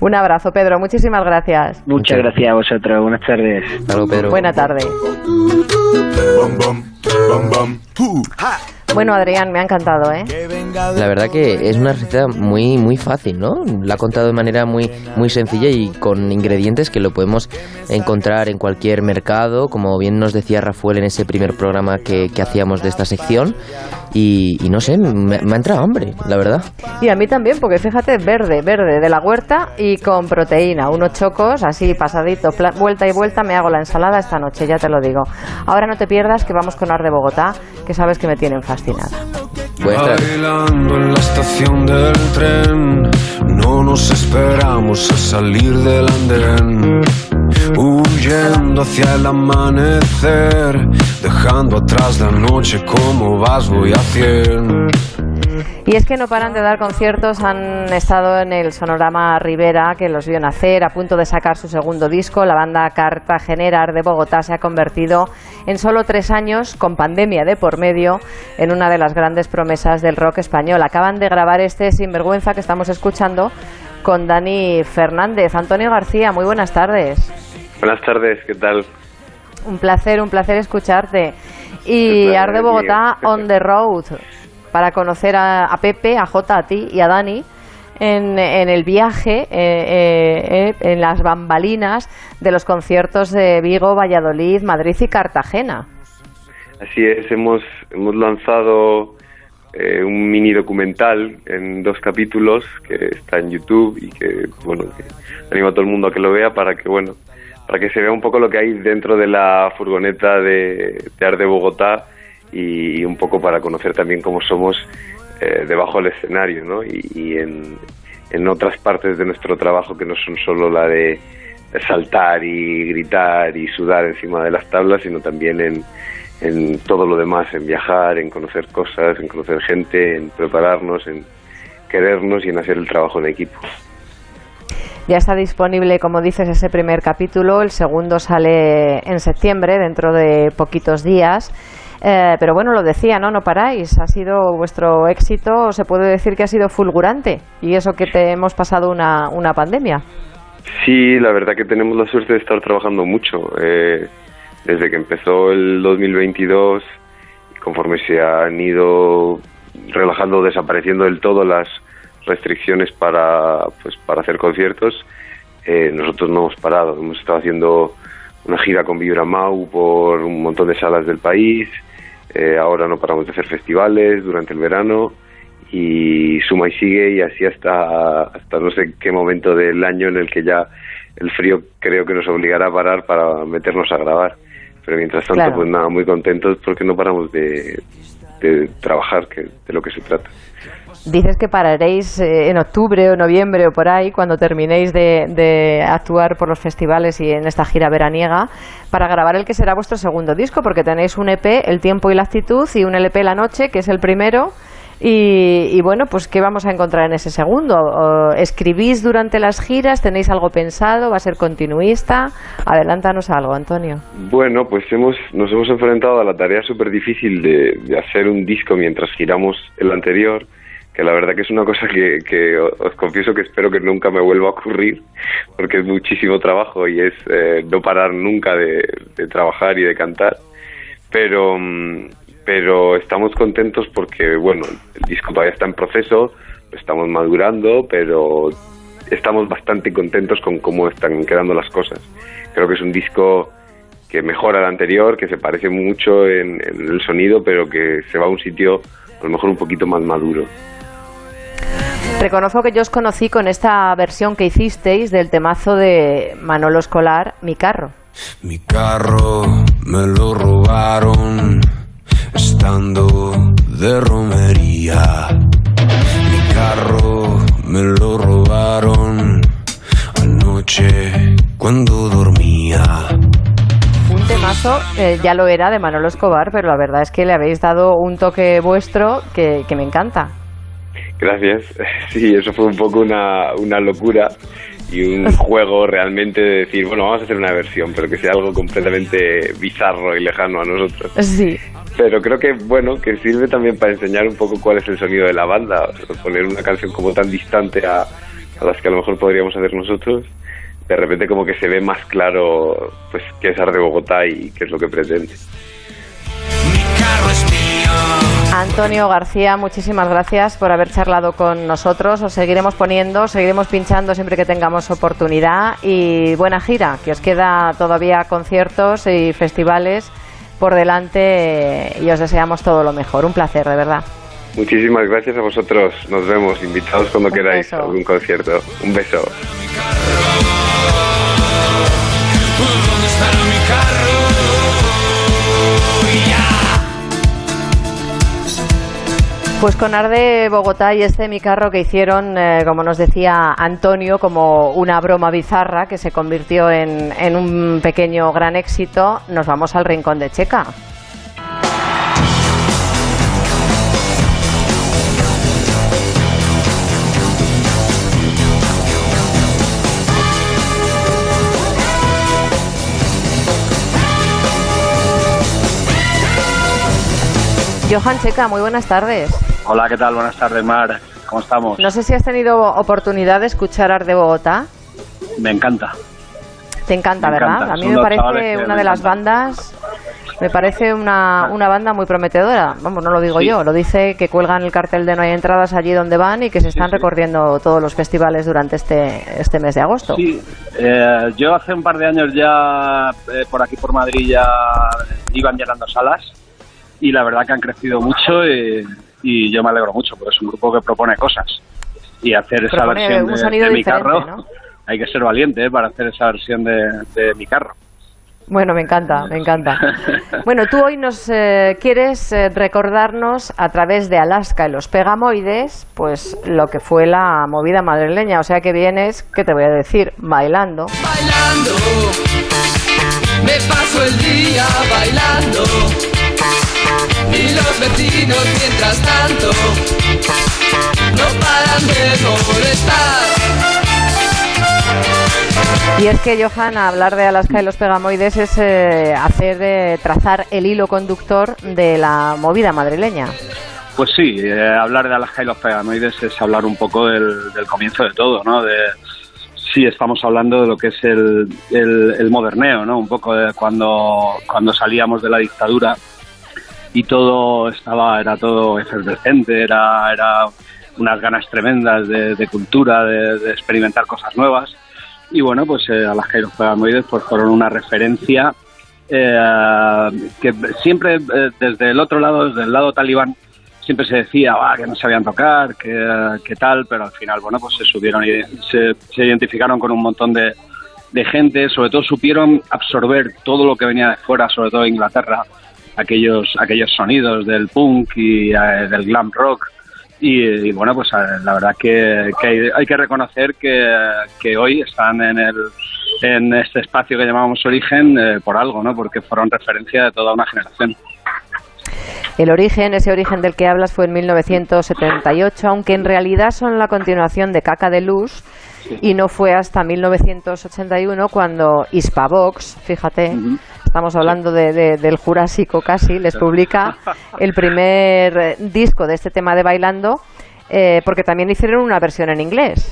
Un abrazo, Pedro. Muchísimas gracias. Muchas gracias a vosotros, buenas tardes. Pedro. Buena tarde. Bueno, Adrián, me ha encantado, ¿eh? La verdad que es una receta muy muy fácil, ¿no? La ha contado de manera muy muy sencilla y con ingredientes que lo podemos encontrar en cualquier mercado, como bien nos decía Rafael en ese primer programa que, que hacíamos de esta sección. Y, no sé, me, me ha entrado hambre, la verdad. Y a mí también, porque fíjate, verde, verde de la huerta y con proteína, unos chocos así pasadito, vuelta y vuelta, me hago la ensalada esta noche, ya te lo digo. Ahora no te pierdas que vamos con Ar de Bogotá, que sabes que me tienen fascinada. Bailando en la estación del tren, no nos esperamos a salir del andén. Huyendo hacia el amanecer, dejando atrás la noche como vas voy a cien. Y es que no paran de dar conciertos, han estado en el Sonorama Rivera, que los vio nacer, a punto de sacar su segundo disco. La banda Cartagenera Ar de Bogotá se ha convertido en solo tres años, con pandemia de por medio, en una de las grandes promesas del rock español. Acaban de grabar este Sinvergüenza que estamos escuchando con Dani Fernández. Antonio García, muy buenas tardes. Buenas tardes, ¿qué tal? Un placer, un placer escucharte. Y Arde Bogotá on the road para conocer a, a Pepe, a Jota, a ti y a Dani en, en el viaje, eh, eh, eh, en las bambalinas de los conciertos de Vigo, Valladolid, Madrid y Cartagena. Así es, hemos, hemos lanzado eh, un mini documental en dos capítulos que está en YouTube y que, bueno, que animo a todo el mundo a que lo vea para que, bueno, para que se vea un poco lo que hay dentro de la furgoneta de, de Bogotá y, un poco para conocer también cómo somos eh, debajo del escenario, ¿no? Y, y en, en otras partes de nuestro trabajo que no son solo la de saltar y gritar y sudar encima de las tablas, sino también en, en todo lo demás, en viajar, en conocer cosas, en conocer gente, en prepararnos, en querernos y en hacer el trabajo en equipo. Ya está disponible, como dices, ese primer capítulo. El segundo sale en septiembre, dentro de poquitos días. Eh, pero bueno, lo decía, ¿no? No paráis. Ha sido vuestro éxito, se puede decir que ha sido fulgurante. Y eso que te hemos pasado una, una pandemia. Sí, la verdad que tenemos la suerte de estar trabajando mucho. Eh, desde que empezó el 2022, y conforme se han ido relajando, desapareciendo del todo las restricciones para, pues, para hacer conciertos, eh, nosotros no hemos parado. Hemos estado haciendo una gira con Vibra Mau por un montón de salas del país. Eh, ahora no paramos de hacer festivales durante el verano y suma y sigue y así hasta, hasta no sé qué momento del año en el que ya el frío creo que nos obligará a parar para meternos a grabar. Pero mientras tanto, Claro. pues nada, muy contentos porque no paramos de, de trabajar, que de lo que se trata. Dices que pararéis eh, en octubre o noviembre o por ahí, cuando terminéis de, actuar por los festivales y en esta gira veraniega, para grabar el que será vuestro segundo disco, porque tenéis un EP, El tiempo y la actitud, y un LP La noche, que es el primero. Y, bueno, pues ¿qué vamos a encontrar en ese segundo? ¿O ¿Escribís durante las giras? ¿Tenéis algo pensado? ¿Va a ser continuista? Adelántanos algo, Antonio. Bueno, pues hemos, nos hemos enfrentado a la tarea súper difícil de hacer un disco mientras giramos el anterior, que la verdad que es una cosa que, os confieso que espero que nunca me vuelva a ocurrir, porque es muchísimo trabajo y es eh, no parar nunca de, trabajar y de cantar. Pero, mm, pero estamos contentos porque, bueno, el disco todavía está en proceso, estamos madurando, pero estamos bastante contentos con cómo están quedando las cosas. Creo que es un disco que mejora el anterior, que se parece mucho en, en el sonido, pero que se va a un sitio a lo mejor un poquito más maduro. Reconozco que yo os conocí con esta versión que hicisteis del temazo de Manolo Escolar, Mi carro. Mi carro me lo robaron estando de romería. Mi carro me lo robaron anoche cuando dormía. Un temazo, eh, ya lo era de Manolo Escobar, pero la verdad es que le habéis dado un toque vuestro que, que me encanta. Gracias. Sí, eso fue un poco una, una locura y un juego realmente de decir, bueno, vamos a hacer una versión, pero que sea algo completamente bizarro y lejano a nosotros. Sí. Pero creo que, bueno, que sirve también para enseñar un poco cuál es el sonido de la banda. O sea, poner una canción como tan distante a, a las que a lo mejor podríamos hacer nosotros, de repente como que se ve más claro pues qué es Arde Bogotá y qué es lo que pretende. Antonio García, muchísimas gracias por haber charlado con nosotros. Os seguiremos poniendo, seguiremos pinchando siempre que tengamos oportunidad y buena gira, que os queda todavía conciertos y festivales por delante y os deseamos todo lo mejor. Un placer, de verdad. Muchísimas gracias a vosotros. Nos vemos, invitados cuando Un queráis beso. a algún concierto. Un beso. Pues con Arde Bogotá y este mi carro que hicieron, eh, como nos decía Antonio, como una broma bizarra que se convirtió en, en un pequeño gran éxito, nos vamos al rincón de Checa. Johan Checa, muy buenas tardes. Hola, ¿qué tal? Buenas tardes, Mar. ¿Cómo estamos? No sé si has tenido oportunidad de escuchar Art de Bogotá. Me encanta. Te encanta, Me ¿verdad? encanta. A mí me parece una me de las bandas, me parece una, una banda muy prometedora. Vamos, no lo digo Sí. yo, lo dice que cuelgan el cartel de no hay entradas allí donde van y que se están recorriendo todos los festivales durante este, este mes de agosto. Sí, eh, yo hace un par de años ya eh, por aquí por Madrid ya iban llenando salas y la verdad que han crecido mucho y, y yo me alegro mucho porque es un grupo que propone cosas y hacer esa Propone versión un de, sonido de mi carro ¿no? hay que ser valiente eh, para hacer esa versión de, de mi carro. Bueno, me encanta, me encanta. Bueno, tú hoy nos eh, quieres eh, recordarnos a través de Alaska y los Pegamoides, pues lo que fue la movida madrileña. O sea que vienes, ¿qué te voy a decir? Bailando. bailando. Me paso el día bailando. Y los vecinos mientras tanto no paran de molestar. Y es que, Johan, hablar de Alaska y los Pegamoides es eh, hacer eh, trazar el hilo conductor de la movida madrileña. Pues sí, eh, hablar de Alaska y los peganoides es hablar un poco del, del comienzo de todo, ¿no? De, sí, estamos hablando de lo que es el, el, el moderneo, ¿no? Un poco de cuando, cuando salíamos de la dictadura y todo estaba, era todo efervescente, era, era unas ganas tremendas de, de cultura, de, experimentar cosas nuevas. Y bueno, pues eh, Alaska y los peganoides pues fueron una referencia eh, que siempre eh, desde el otro lado, desde el lado talibán, siempre se decía "Ah, que no sabían tocar, que, que tal, pero al final, bueno, pues se subieron y se, se identificaron con un montón de, de gente, sobre todo supieron absorber todo lo que venía de fuera, sobre todo de Inglaterra, aquellos, aquellos sonidos del punk y eh, del glam rock. Y, y, bueno, pues eh, la verdad que, que hay, hay que reconocer que, que hoy están en el en este espacio que llamamos origen eh, por algo, ¿no? Porque fueron referencia de toda una generación. El origen, ese origen del que hablas fue en 1978, aunque en realidad son la continuación de Caca de Luz y no fue hasta 1981 cuando Hispavox, fíjate, estamos hablando de, de- del Jurásico casi, les publica el primer eh, disco de este tema de Bailando, eh, porque también hicieron una versión en inglés.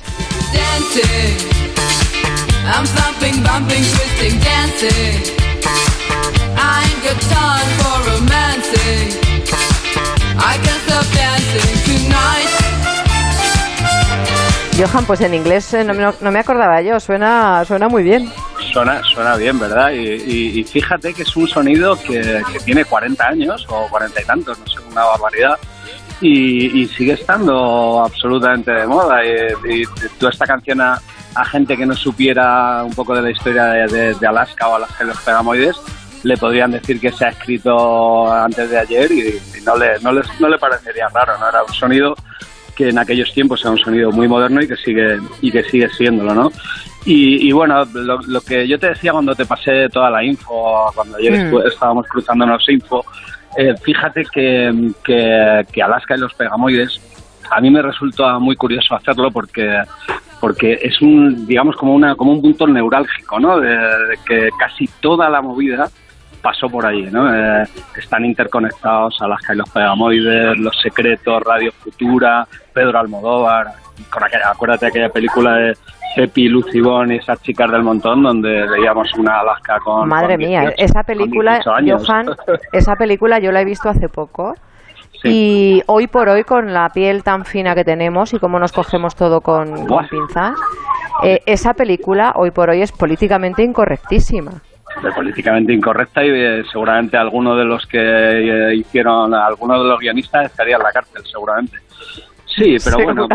Johan, pues en inglés eh, no, no- no me acordaba yo, suena, suena muy bien. Suena, suena bien, ¿verdad? Y, y- y fíjate que es un sonido que, que tiene 40 años o 40 y tantos, no sé, una barbaridad. Y, y sigue estando absolutamente de moda. Y, toda esta canción a, a gente que no supiera un poco de la historia de, de- de Alaska o Alaska y los Pegamoides, le podrían decir que se ha escrito antes de ayer y no, le, no, les, no le parecería raro, ¿no? Era un sonido que en aquellos tiempos era un sonido muy moderno y que sigue y que sigue siéndolo, ¿no? Y, y bueno, lo, lo que yo te decía cuando te pasé toda la info, cuando ayer Mm. estábamos cruzándonos info, eh, fíjate que, que, que Alaska y los Pegamoides, a mí me resulta muy curioso hacerlo porque porque es un digamos como una como un punto neurálgico, ¿no? De, de que casi toda la movida pasó por allí, ¿no? Eh, están interconectados Alaska y los Pegamoides, Los Secretos, Radio Futura, Pedro Almodóvar, con aquella, acuérdate de aquella película de Pepi, Lucibón y esas chicas del montón donde veíamos una Alaska con Madre con mía, 18 esa película, 18 años. Johan, esa película yo la he visto hace poco. Y hoy por hoy, con la piel tan fina que tenemos y cómo nos cogemos todo con, con pinzas, eh, esa película hoy por hoy es políticamente incorrectísima. De políticamente incorrecta y eh, seguramente alguno de los que eh, hicieron, alguno de los guionistas estaría en la cárcel, seguramente. Sí, pero bueno,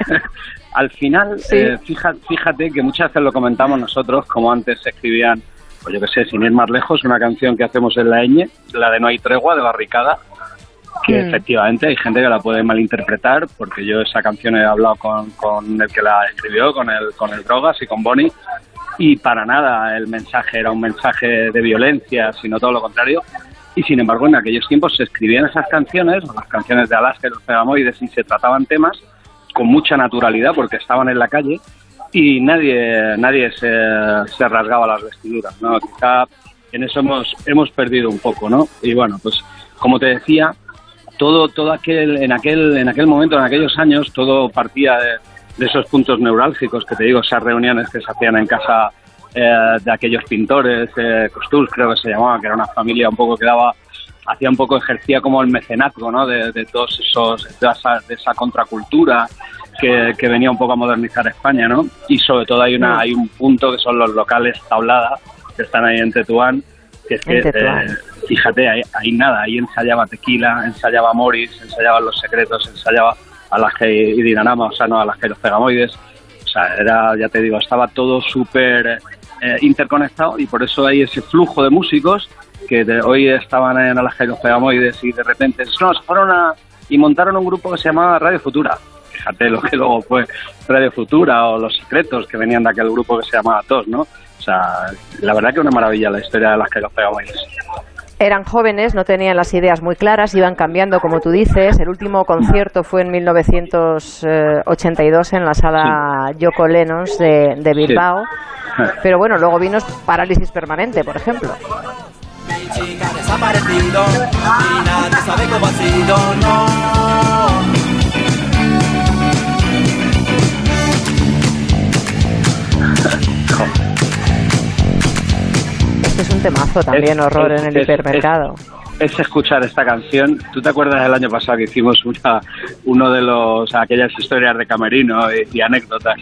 al final, Sí. eh, fija- fíjate que muchas veces lo comentamos nosotros, como antes se escribían, pues yo que sé, sin ir más lejos, una canción que hacemos en la ñ, la de No hay tregua, de Barricada, que Mm. efectivamente hay gente que la puede malinterpretar, porque yo esa canción he hablado con, con el que la escribió, con el, con el Drogas y con Bonnie, y para nada el mensaje era un mensaje de violencia, sino todo lo contrario. Y sin embargo, en aquellos tiempos se escribían esas canciones, las canciones de Alaska y los Pegamoides, y se trataban temas con mucha naturalidad porque estaban en la calle y nadie nadie se, se rasgaba las vestiduras, ¿no? Quizá en eso hemos, hemos perdido un poco, ¿no? Y bueno, pues como te decía, todo, todo aquel, en aquel, en aquel momento, en aquellos años, todo partía de, de esos puntos neurálgicos que te digo, esas reuniones que se hacían en casa eh, de aquellos pintores, eh, Costul creo que se llamaba, que era una familia un poco que daba, hacía un poco, ejercía como el mecenazgo, ¿no? De, de todos esos, de esa, de esa contracultura que, que venía un poco a modernizar España, ¿no? Y sobre todo hay una, hay un punto que son los locales tablada, que están ahí en Tetuán, que es que, eh, fíjate, ahí, ahí nada, ahí ensayaba tequila, ensayaba Morris, ensayaba Los Secretos, ensayaba Alaje y Dinarama, o sea, no Alaje y los Pegamoides, o sea, era, ya te digo, estaba todo súper eh, interconectado y por eso hay ese flujo de músicos que de- hoy estaban en Alaje y los Pegamoides y de repente, no, se fueron a, y montaron un grupo que se llamaba Radio Futura. Fíjate lo que luego fue Radio Futura o Los Secretos que venían de aquel grupo que se llamaba TOS, ¿no? O sea, la verdad que una maravilla la historia de las que los Pegamoides. Eran jóvenes, no tenían las ideas muy claras, iban cambiando, como tú dices. El último concierto fue en 1982 en la sala Yoko Lennos de, de Bilbao. Pero bueno, luego vino Parálisis Permanente, por ejemplo. Es un temazo también, Es- horror es- en el es- hipermercado. es escuchar esta canción. ¿Tú te acuerdas del año pasado que hicimos una, uno de los aquellas historias de Camerino y, y anécdotas?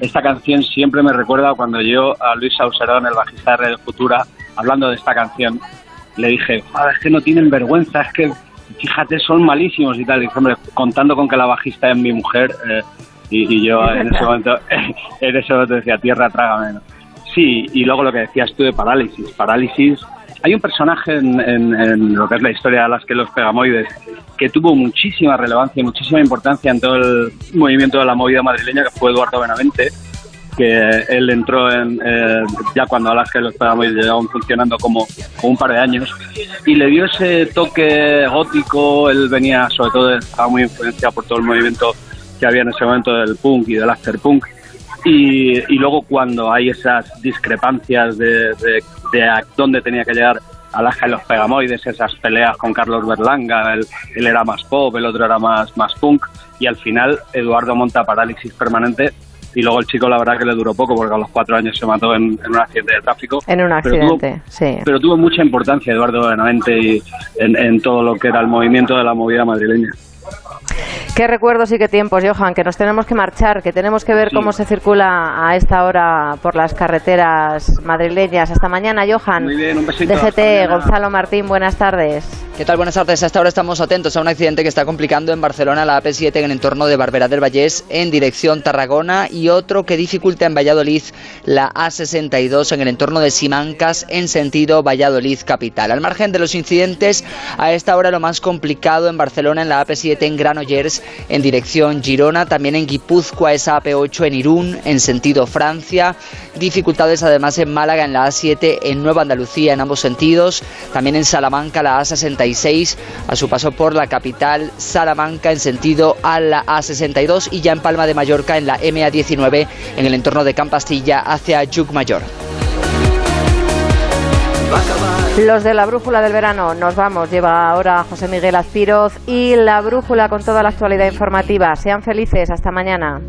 Esta canción siempre me recuerda cuando yo a Luis Auserón, el bajista de Radio Futura, hablando de esta canción, le dije, "Joder, es que no tienen vergüenza, es que fíjate, son malísimos y tal. Y hombre, contando con que la bajista es mi mujer, eh, y, y yo en ese momento, en ese momento decía, tierra, trágame. ¿no? Sí, y luego lo que decías tú de parálisis. Parálisis. Hay un personaje en, lo que es la historia de las que los pegamoides que tuvo muchísima relevancia y muchísima importancia en todo el movimiento de la movida madrileña, que fue Eduardo Benavente, que él entró en, eh, ya cuando Alaska y los Pegamoides llevaban funcionando como, como un par de años y le dio ese toque gótico, él venía sobre todo, estaba muy influenciado por todo el movimiento que había en ese momento del punk y del afterpunk y, y luego cuando hay esas discrepancias de, de, de a dónde tenía que llegar Alaska y los Pegamoides, esas peleas con Carlos Berlanga, él, él era más pop, el otro era más, más punk, y al final Eduardo monta parálisis permanente, y luego el chico la verdad que le duró poco, porque a los cuatro años se mató en, en un accidente de tráfico. En un Pero tuvo- accidente, sí. pero tuvo mucha importancia Eduardo Benavente y en, en todo lo que era el movimiento de la movida madrileña. Qué recuerdos y qué tiempos, Johan, que nos tenemos que marchar, que tenemos que ver Sí. cómo se circula a esta hora por las carreteras madrileñas. Hasta mañana, Johan. Muy bien, un besito. DGT, mañana. Gonzalo Martín, buenas tardes. ¿Qué tal? Buenas tardes. Hasta ahora estamos atentos a un accidente que está complicando en Barcelona la AP7 en el entorno de Barberá del Vallés en dirección Tarragona y otro que dificulta en Valladolid la A62 en el entorno de Simancas en sentido Valladolid capital. Al margen de los incidentes, a esta hora lo más complicado en Barcelona en la AP7 en Granollers en dirección Girona, también en Guipúzcoa esa AP8 en Irún en sentido Francia, dificultades además en Málaga en la A7 en Nueva Andalucía en ambos sentidos, también en Salamanca la A66 a su paso por la capital Salamanca en sentido a la A62 y ya en Palma de Mallorca en la MA19 en el entorno de Campastilla hacia Mayor. Los de la brújula del verano, nos vamos. Lleva ahora José Miguel Azpiroz y la brújula con toda la actualidad informativa. Sean felices. Hasta mañana.